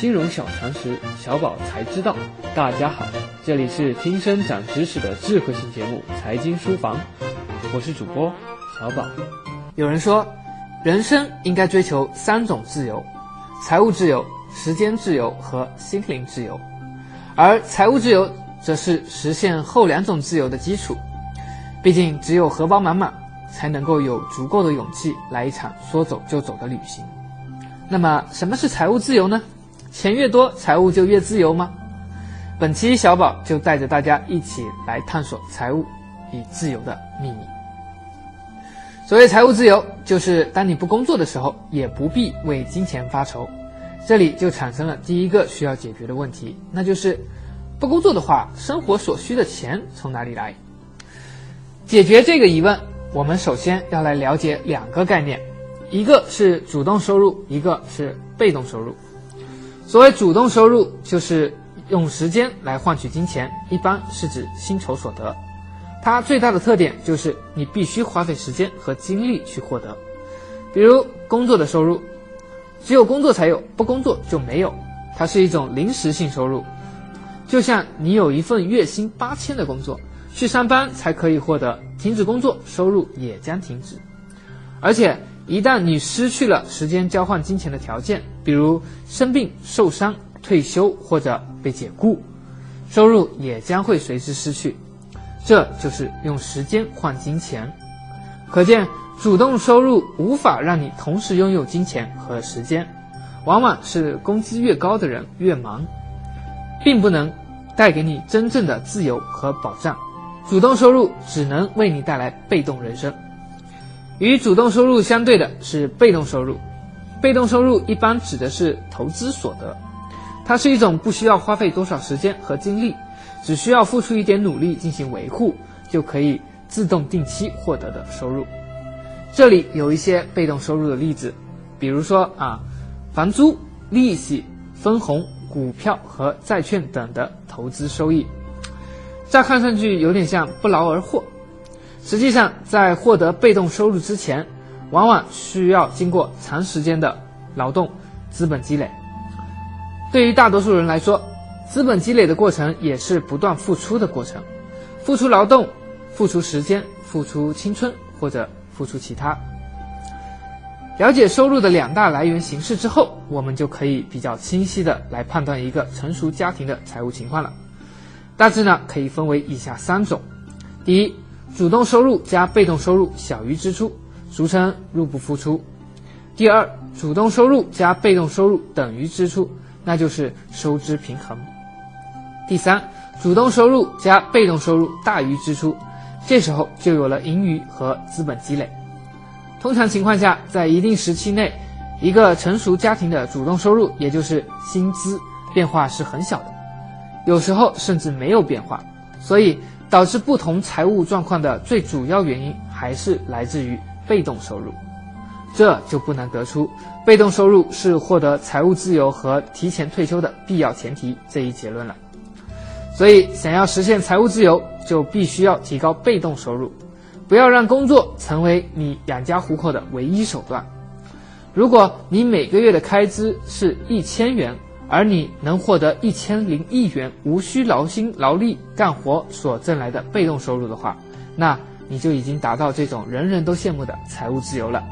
金融小常识，小宝才知道。大家好，这里是听声长知识的智慧型节目《财经书房》，我是主播小宝。有人说，人生应该追求三种自由：财务自由、时间自由和心灵自由。而财务自由则是实现后两种自由的基础。毕竟，只有荷包满满，才能够有足够的勇气来一场说走就走的旅行。那么，什么是财务自由呢？钱越多，财务就越自由吗？本期小宝就带着大家一起来探索财务与自由的秘密。所谓财务自由，就是当你不工作的时候，也不必为金钱发愁。这里就产生了第一个需要解决的问题，那就是不工作的话，生活所需的钱从哪里来？解决这个疑问，我们首先要来了解两个概念，一个是主动收入，一个是被动收入。所谓主动收入，就是用时间来换取金钱，一般是指薪酬所得。它最大的特点就是你必须花费时间和精力去获得。比如工作的收入，只有工作才有，不工作就没有。它是一种临时性收入，就像你有一份月薪八千的工作，去上班才可以获得，停止工作，收入也将停止。而且。一旦你失去了时间交换金钱的条件，比如生病、受伤、退休或者被解雇，收入也将会随之失去。这就是用时间换金钱。可见，主动收入无法让你同时拥有金钱和时间，往往是工资越高的人越忙，并不能带给你真正的自由和保障。主动收入只能为你带来被动人生。与主动收入相对的是被动收入，被动收入一般指的是投资所得，它是一种不需要花费多少时间和精力，只需要付出一点努力进行维护，就可以自动定期获得的收入。这里有一些被动收入的例子，比如说啊，房租、利息、分红、股票和债券等的投资收益，乍看上去有点像不劳而获。实际上，在获得被动收入之前，往往需要经过长时间的劳动、资本积累。对于大多数人来说，资本积累的过程也是不断付出的过程，付出劳动、付出时间、付出青春或者付出其他。了解收入的两大来源形式之后，我们就可以比较清晰的来判断一个成熟家庭的财务情况了。大致呢，可以分为以下三种：第一，主动收入加被动收入小于支出，俗称入不敷出。第二，主动收入加被动收入等于支出，那就是收支平衡。第三，主动收入加被动收入大于支出，这时候就有了盈余和资本积累。通常情况下，在一定时期内，一个成熟家庭的主动收入，也就是薪资变化是很小的，有时候甚至没有变化。所以。导致不同财务状况的最主要原因还是来自于被动收入，这就不难得出被动收入是获得财务自由和提前退休的必要前提这一结论了。所以，想要实现财务自由，就必须要提高被动收入，不要让工作成为你养家糊口的唯一手段。如果你每个月的开支是一千元。而你能获得一千零一元无需劳心劳力干活所挣来的被动收入的话，那你就已经达到这种人人都羡慕的财务自由了。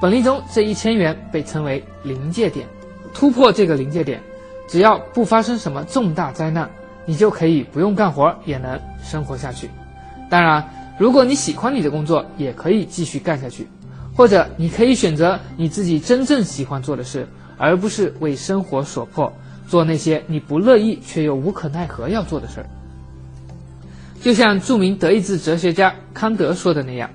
本例中这一千元被称为临界点，突破这个临界点，只要不发生什么重大灾难，你就可以不用干活也能生活下去。当然，如果你喜欢你的工作，也可以继续干下去，或者你可以选择你自己真正喜欢做的事。而不是为生活所迫，做那些你不乐意却又无可奈何要做的事儿。就像著名德意志哲学家康德说的那样，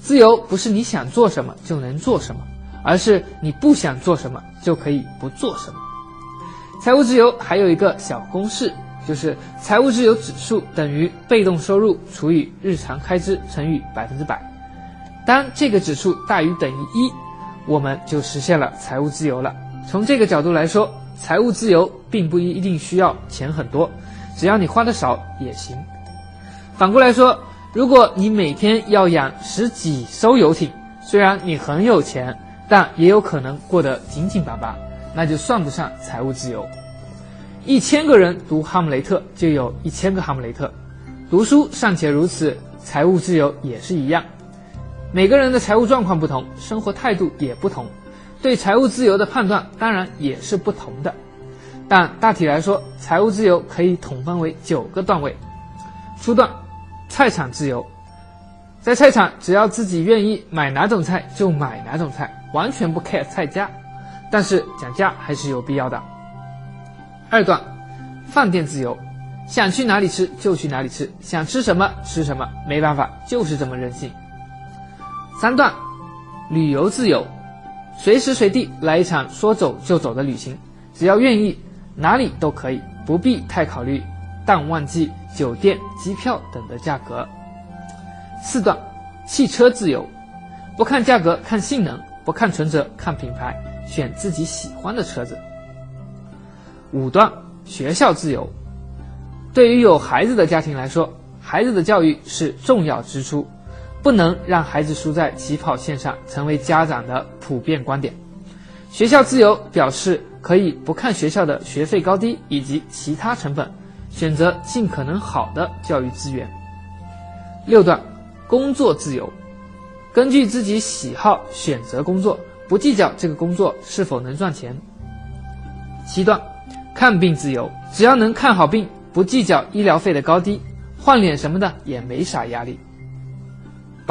自由不是你想做什么就能做什么，而是你不想做什么就可以不做什么。财务自由还有一个小公式，就是财务自由指数等于被动收入除以日常开支乘以百分之百。当这个指数大于等于一，我们就实现了财务自由了。从这个角度来说，财务自由并不一定需要钱很多，只要你花的少也行。反过来说，如果你每天要养十几艘游艇，虽然你很有钱，但也有可能过得紧紧巴巴，那就算不上财务自由。一千个人读《哈姆雷特》，就有一千个哈姆雷特。读书尚且如此，财务自由也是一样。每个人的财务状况不同，生活态度也不同，对财务自由的判断当然也是不同的。但大体来说，财务自由可以统分为九个段位。初段，菜场自由，在菜场只要自己愿意买哪种菜就买哪种菜，完全不 care 菜价，但是讲价还是有必要的。二段，饭店自由，想去哪里吃就去哪里吃，想吃什么吃什么，没办法，就是这么任性。三段，旅游自由，随时随地来一场说走就走的旅行，只要愿意，哪里都可以，不必太考虑淡旺季、酒店、机票等的价格。四段，汽车自由，不看价格，看性能，不看存折，看品牌，选自己喜欢的车子。五段学校自由，对于有孩子的家庭来说，孩子的教育是重要支出，不能让孩子输在起跑线上，成为家长的普遍观点。学校自由表示可以不看学校的学费高低以及其他成本，选择尽可能好的教育资源。六段工作自由，根据自己喜好选择工作，不计较这个工作是否能赚钱。七段。看病自由，只要能看好病，不计较医疗费的高低，换脸什么的也没啥压力。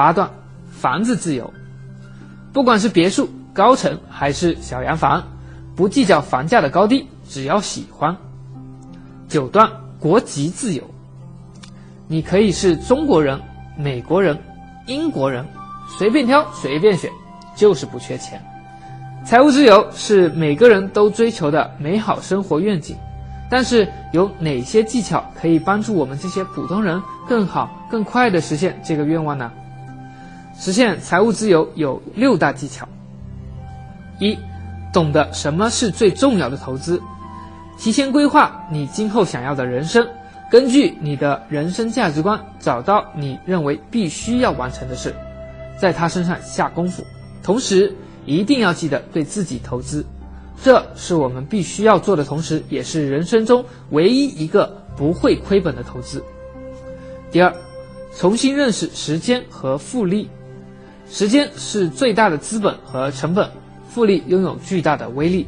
八段，房子自由，不管是别墅、高层还是小洋房，不计较房价的高低，只要喜欢。九段，国籍自由，你可以是中国人、美国人、英国人，随便挑随便选，就是不缺钱。财务自由是每个人都追求的美好生活愿景，但是有哪些技巧可以帮助我们这些普通人更好、更快地实现这个愿望呢？实现财务自由有六大技巧：一、懂得什么是最重要的投资，提前规划你今后想要的人生，根据你的人生价值观找到你认为必须要完成的事，在他身上下功夫，同时。一定要记得对自己投资，这是我们必须要做的，同时也是人生中唯一一个不会亏本的投资。第二，重新认识时间和复利。时间是最大的资本和成本，复利拥有巨大的威力。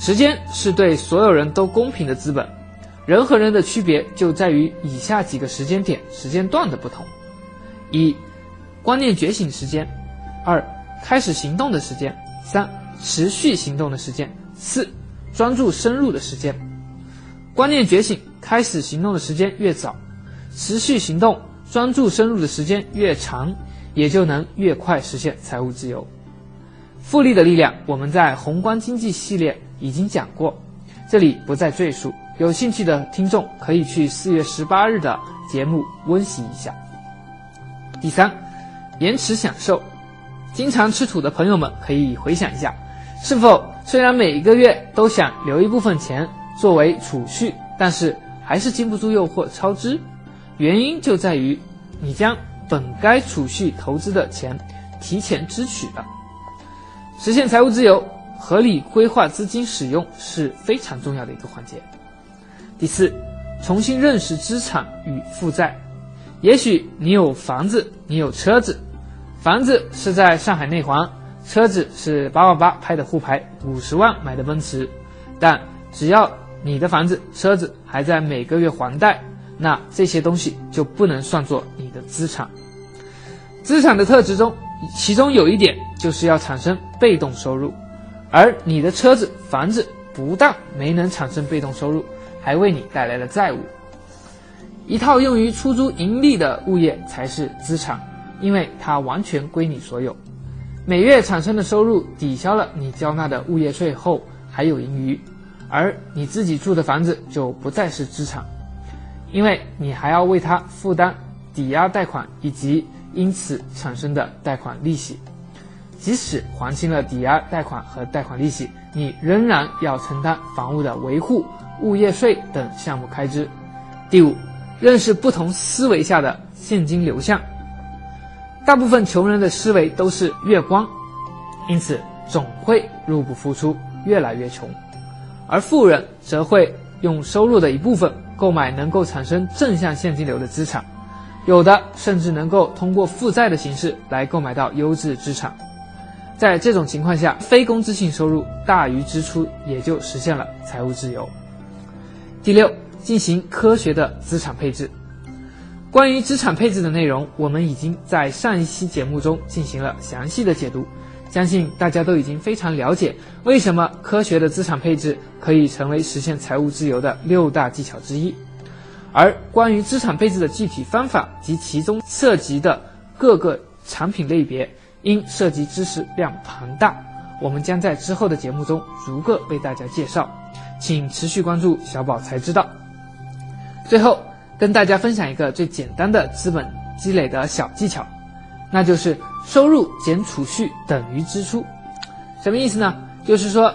时间是对所有人都公平的资本，人和人的区别就在于以下几个时间点、时间段的不同：一、观念觉醒时间；二。开始行动的时间，三持续行动的时间，四专注深入的时间。观念觉醒，开始行动的时间越早，持续行动、专注深入的时间越长，也就能越快实现财务自由。复利的力量，我们在宏观经济系列已经讲过，这里不再赘述。有兴趣的听众可以去四月十八日的节目温习一下。第三，延迟享受。经常吃土的朋友们可以回想一下，是否虽然每一个月都想留一部分钱作为储蓄，但是还是经不住诱惑超支？原因就在于你将本该储蓄投资的钱提前支取了。实现财务自由，合理规划资金使用是非常重要的一个环节。第四，重新认识资产与负债。也许你有房子，你有车子。房子是在上海内环，车子是八万八拍的沪牌，五十万买的奔驰，但只要你的房子、车子还在每个月还贷，那这些东西就不能算作你的资产。资产的特质中，其中有一点就是要产生被动收入，而你的车子、房子不但没能产生被动收入，还为你带来了债务。一套用于出租盈利的物业才是资产。因为它完全归你所有，每月产生的收入抵消了你交纳的物业税后还有盈余，而你自己住的房子就不再是资产，因为你还要为它负担抵押贷款以及因此产生的贷款利息，即使还清了抵押贷款和贷款利息，你仍然要承担房屋的维护、物业税等项目开支。第五，认识不同思维下的现金流向。大部分穷人的思维都是月光，因此总会入不敷出。越来越穷，而富人则会用收入的一部分购买能够产生正向现金流的资产，有的甚至能够通过负债的形式来购买到优质资产。在这种情况下，非工资性收入大于支出，也就实现了财务自由。第六，进行科学的资产配置。关于资产配置的内容，我们已经在上一期节目中进行了详细的解读，相信大家都已经非常了解为什么科学的资产配置可以成为实现财务自由的六大技巧之一。而关于资产配置的具体方法及其中涉及的各个产品类别，因涉及知识量庞大，我们将在之后的节目中逐个为大家介绍。请持续关注小宝才知道。最后跟大家分享一个最简单的资本积累的小技巧，那就是收入减储蓄等于支出。什么意思呢？就是说，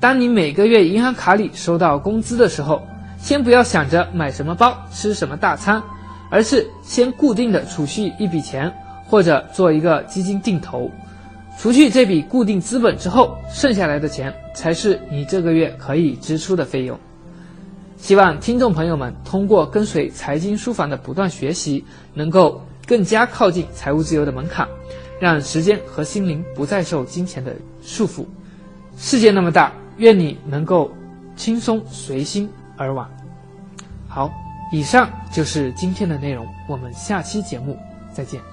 当你每个月银行卡里收到工资的时候，先不要想着买什么包、吃什么大餐，而是先固定的储蓄一笔钱，或者做一个基金定投。除去这笔固定资本之后，剩下来的钱才是你这个月可以支出的费用。希望听众朋友们通过跟随财经书房的不断学习，能够更加靠近财务自由的门槛，让时间和心灵不再受金钱的束缚。世界那么大，愿你能够轻松随心而往。好，以上就是今天的内容，我们下期节目再见。